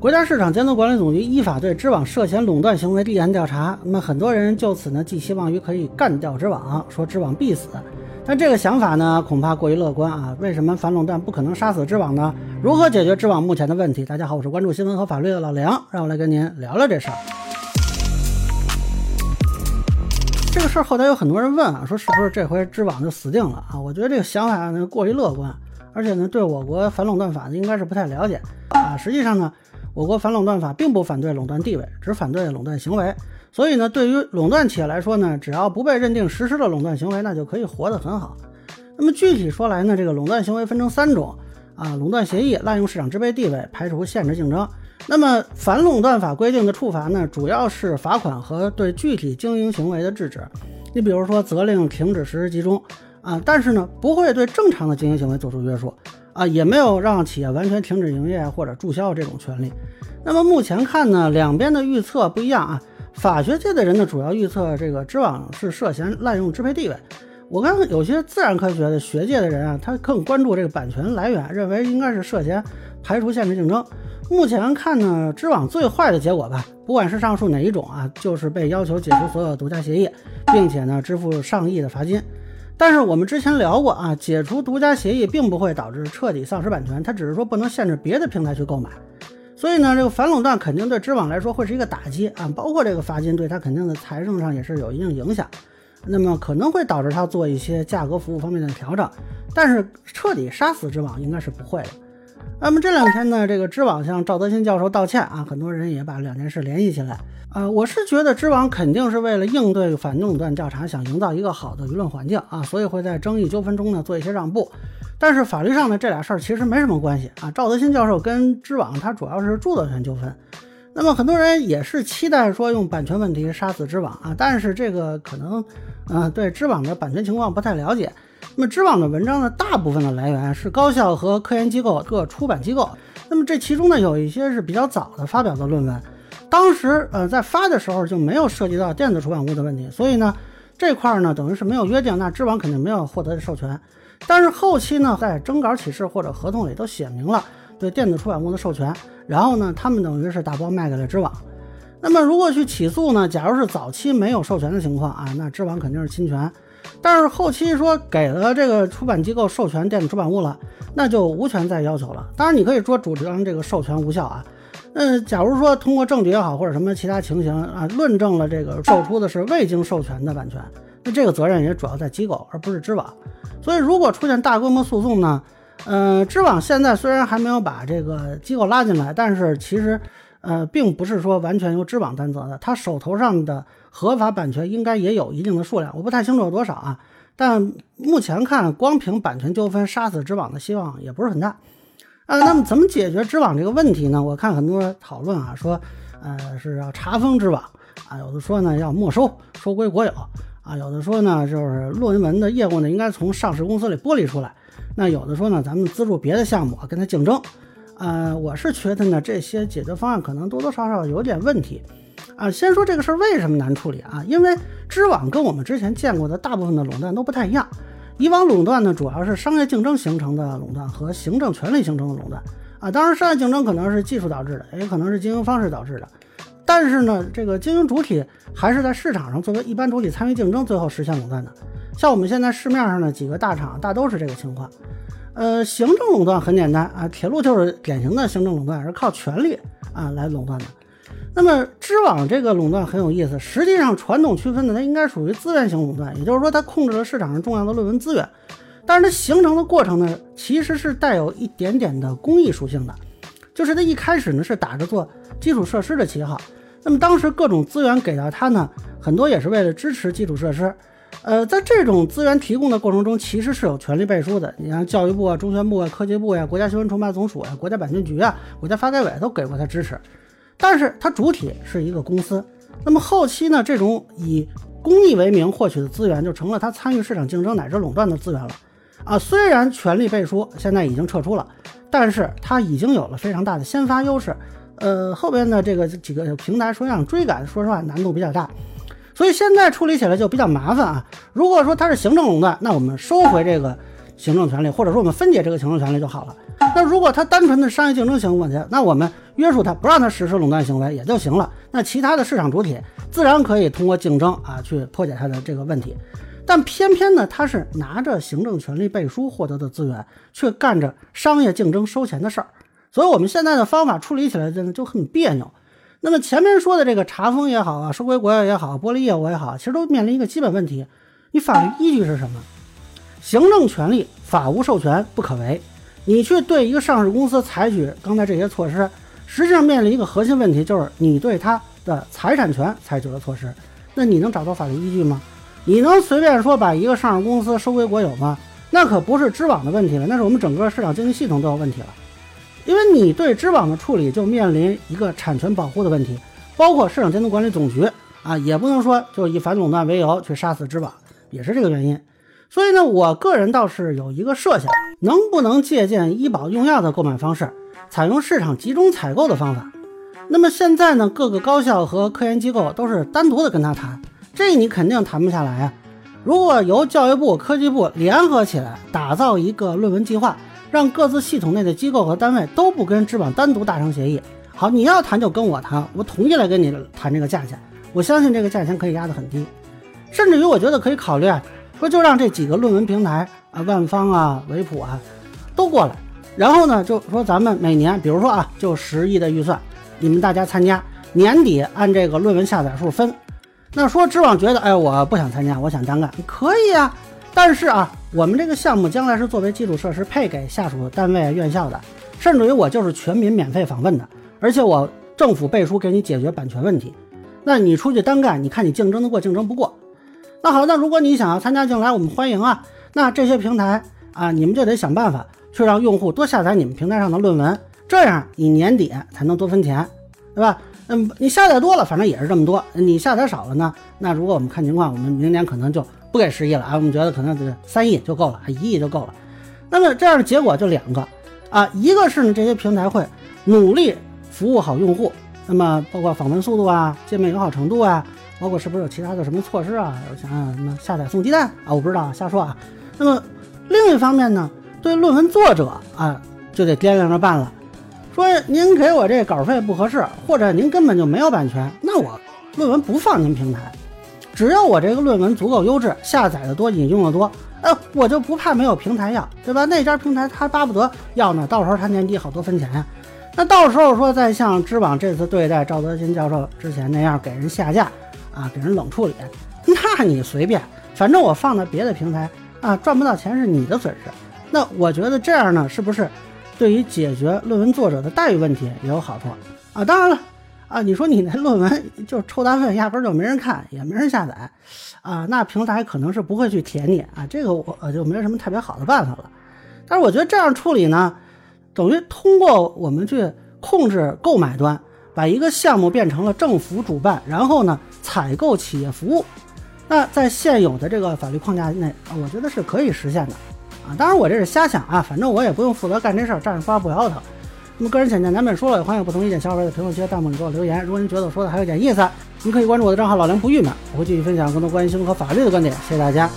国家市场监督管理总局依法对知网涉嫌垄断行为立案调查。那么很多人就此呢寄希望于可以干掉知网，说知网必死。但这个想法呢恐怕过于乐观啊！为什么反垄断不可能杀死知网呢？如何解决知网目前的问题？大家好，我是关注新闻和法律的老梁，让我来跟您聊聊这事儿。这个事儿后台有很多人问啊，说是不是这回知网就死定了啊？我觉得这个想法呢过于乐观，而且呢对我国反垄断法应该是不太了解啊。实际上呢。我国反垄断法并不反对垄断地位，只反对垄断行为。所以呢，对于垄断企业来说呢，只要不被认定实施了垄断行为，那就可以活得很好。那么具体说来呢，这个垄断行为分成三种啊：垄断协议、滥用市场支配地位、排除限制竞争。那么反垄断法规定的处罚呢，主要是罚款和对具体经营行为的制止。你比如说责令停止实施集中啊，但是呢，不会对正常的经营行为做出约束。啊，也没有让企业完全停止营业或者注销这种权利。那么目前看呢，两边的预测不一样啊。法学界的人呢，主要预测这个知网是涉嫌滥用支配地位。我看有些自然科学的学界的人啊，他更关注这个版权来源，认为应该是涉嫌排除限制竞争。目前看呢，知网最坏的结果吧，不管是上述哪一种啊，就是被要求解除所有独家协议，并且呢支付上亿的罚金。但是我们之前聊过啊，解除独家协议并不会导致彻底丧失版权，它只是说不能限制别的平台去购买。所以呢，这个反垄断肯定对知网来说会是一个打击啊，包括这个罚金对它肯定的财政上也是有一定影响。那么可能会导致它做一些价格服务方面的调整，但是彻底杀死知网应该是不会的。那么这两天呢，这个知网向赵德新教授道歉啊，很多人也把两件事联系起来。呃，我是觉得知网肯定是为了应对反垄断调查，想营造一个好的舆论环境啊，所以会在争议纠纷中呢做一些让步。但是法律上呢，这俩事儿其实没什么关系啊。赵德新教授跟知网他主要是著作权纠纷，那么很多人也是期待说用版权问题杀死知网啊，但是这个可能，呃，对知网的版权情况不太了解。那么知网的文章呢，大部分的来源是高校和科研机构各出版机构，那么这其中呢，有一些是比较早的发表的论文。当时，呃，在发的时候就没有涉及到电子出版物的问题，所以呢，这块呢等于是没有约定，那知网肯定没有获得授权。但是后期呢，在征稿启事或者合同里都写明了对电子出版物的授权，然后呢，他们等于是打包卖给了知网。那么如果去起诉呢，假如是早期没有授权的情况啊，那知网肯定是侵权。但是后期说给了这个出版机构授权电子出版物了，那就无权再要求了。当然，你可以说主张这个授权无效啊。嗯，假如说通过证据也好，或者什么其他情形啊，论证了这个售出的是未经授权的版权，那这个责任也主要在机构，而不是知网。所以，如果出现大规模诉讼呢，呃，知网现在虽然还没有把这个机构拉进来，但是其实，呃，并不是说完全由知网担责的，他手头上的合法版权应该也有一定的数量，我不太清楚有多少啊。但目前看，光凭版权纠纷杀死知网的希望也不是很大。啊，那么怎么解决知网这个问题呢？我看很多讨论啊，说，呃，是要查封知网啊，有的说呢要没收，收归国有啊，有的说呢就是论文的业务呢应该从上市公司里剥离出来，那有的说呢咱们资助别的项目啊跟他竞争，呃，我是觉得呢这些解决方案可能多多少少有点问题啊。先说这个事儿为什么难处理啊？因为知网跟我们之前见过的大部分的垄断都不太一样。以往垄断呢，主要是商业竞争形成的垄断和行政权力形成的垄断啊。当然，商业竞争可能是技术导致的，也可能是经营方式导致的。但是呢，这个经营主体还是在市场上作为一般主体参与竞争，最后实现垄断的。像我们现在市面上的几个大厂，大都是这个情况。呃，行政垄断很简单啊，铁路就是典型的行政垄断，是靠权力啊来垄断的。那么知网这个垄断很有意思，实际上传统区分的它应该属于资源型垄断，也就是说它控制了市场上重要的论文资源，但是它形成的过程呢，其实是带有一点点的公益属性的，就是它一开始呢是打着做基础设施的旗号，那么当时各种资源给到它呢，很多也是为了支持基础设施，呃，在这种资源提供的过程中，其实是有权利背书的，你像教育部啊、中宣部啊、科技部呀、国家新闻出版总署啊、国家版权局啊、国家发改委都给过他支持。但是它主体是一个公司，那么后期呢，这种以公益为名获取的资源就成了它参与市场竞争乃至垄断的资源了。啊，虽然权力背书现在已经撤出了，但是它已经有了非常大的先发优势。呃，后边的这个几个平台说想追赶，说实话难度比较大，所以现在处理起来就比较麻烦啊。如果说它是行政垄断，那我们收回这个行政权利，或者说我们分解这个行政权利就好了。那如果它单纯的商业竞争行为问题，那我们约束它，不让它实施垄断行为也就行了。那其他的市场主体自然可以通过竞争啊去破解它的这个问题。但偏偏呢，它是拿着行政权力背书获得的资源，却干着商业竞争收钱的事儿。所以，我们现在的方法处理起来真的就很别扭。那么前面说的这个查封也好啊，收归国有也好，剥离业务也好，其实都面临一个基本问题：你法律依据是什么？行政权力法无授权不可为。你去对一个上市公司采取刚才这些措施，实际上面临一个核心问题，就是你对它的财产权采取了措施。那你能找到法律依据吗？你能随便说把一个上市公司收归国有吗？那可不是知网的问题了，那是我们整个市场经济系统都有问题了。因为你对知网的处理就面临一个产权保护的问题，包括市场监督管理总局啊，也不能说就以反垄断为由去杀死知网，也是这个原因。所以呢，我个人倒是有一个设想，能不能借鉴医保用药的购买方式，采用市场集中采购的方法？那么现在呢，各个高校和科研机构都是单独的跟他谈，这你肯定谈不下来啊。如果由教育部、科技部联合起来打造一个论文计划，让各自系统内的机构和单位都不跟知网单独达成协议，好，你要谈就跟我谈，我同意来跟你谈这个价钱，我相信这个价钱可以压得很低，甚至于我觉得可以考虑啊。说就让这几个论文平台啊，万方啊、维普啊，都过来，然后呢，就说咱们每年，比如说啊，就十亿的预算，你们大家参加，年底按这个论文下载数分。那说知网觉得，哎，我不想参加，我想单干，可以啊。但是啊，我们这个项目将来是作为基础设施配给下属单位、院校的，甚至于我就是全民免费访问的，而且我政府背书给你解决版权问题。那你出去单干，你看你竞争得过，竞争不过。那好，那如果你想要参加进来，我们欢迎啊。那这些平台啊，你们就得想办法去让用户多下载你们平台上的论文，这样你年底才能多分钱，对吧？嗯，你下载多了，反正也是这么多；你下载少了呢，那如果我们看情况，我们明年可能就不给十亿了啊，我们觉得可能得三亿就够了，一亿就够了。那么这样的结果就两个啊，一个是呢，这些平台会努力服务好用户，那么包括访问速度啊、界面友好程度啊。包括是不是有其他的什么措施啊？我想想，什么下载送鸡蛋啊？我不知道，瞎说啊。那么另一方面呢，对论文作者啊，就得掂量着办了。说您给我这稿费不合适，或者您根本就没有版权，那我论文不放您平台。只要我这个论文足够优质，下载的多，引用的多，呃，我就不怕没有平台要，对吧？那家平台他巴不得要呢，到时候他年底好多分钱呀。那到时候说再像知网这次对待赵德新教授之前那样给人下架。啊，给人冷处理，那你随便，反正我放到别的平台啊，赚不到钱是你的损失。那我觉得这样呢，是不是对于解决论文作者的待遇问题也有好处啊？当然了，啊，你说你那论文就抽单份，压根就没人看，也没人下载，啊，那平台可能是不会去填你啊，这个我就没有什么特别好的办法了。但是我觉得这样处理呢，等于通过我们去控制购买端。把一个项目变成了政府主办，然后呢采购企业服务，那在现有的这个法律框架内，我觉得是可以实现的啊。当然我这是瞎想啊，反正我也不用负责干这事儿，站着说话不腰疼。那么个人浅见难免说了，也欢迎不同意见小伙伴在评论区、弹幕里给我留言。如果您觉得我说的还有点意思，您可以关注我的账号老梁不郁闷，我会继续分享更多关于新闻和法律的观点。谢谢大家。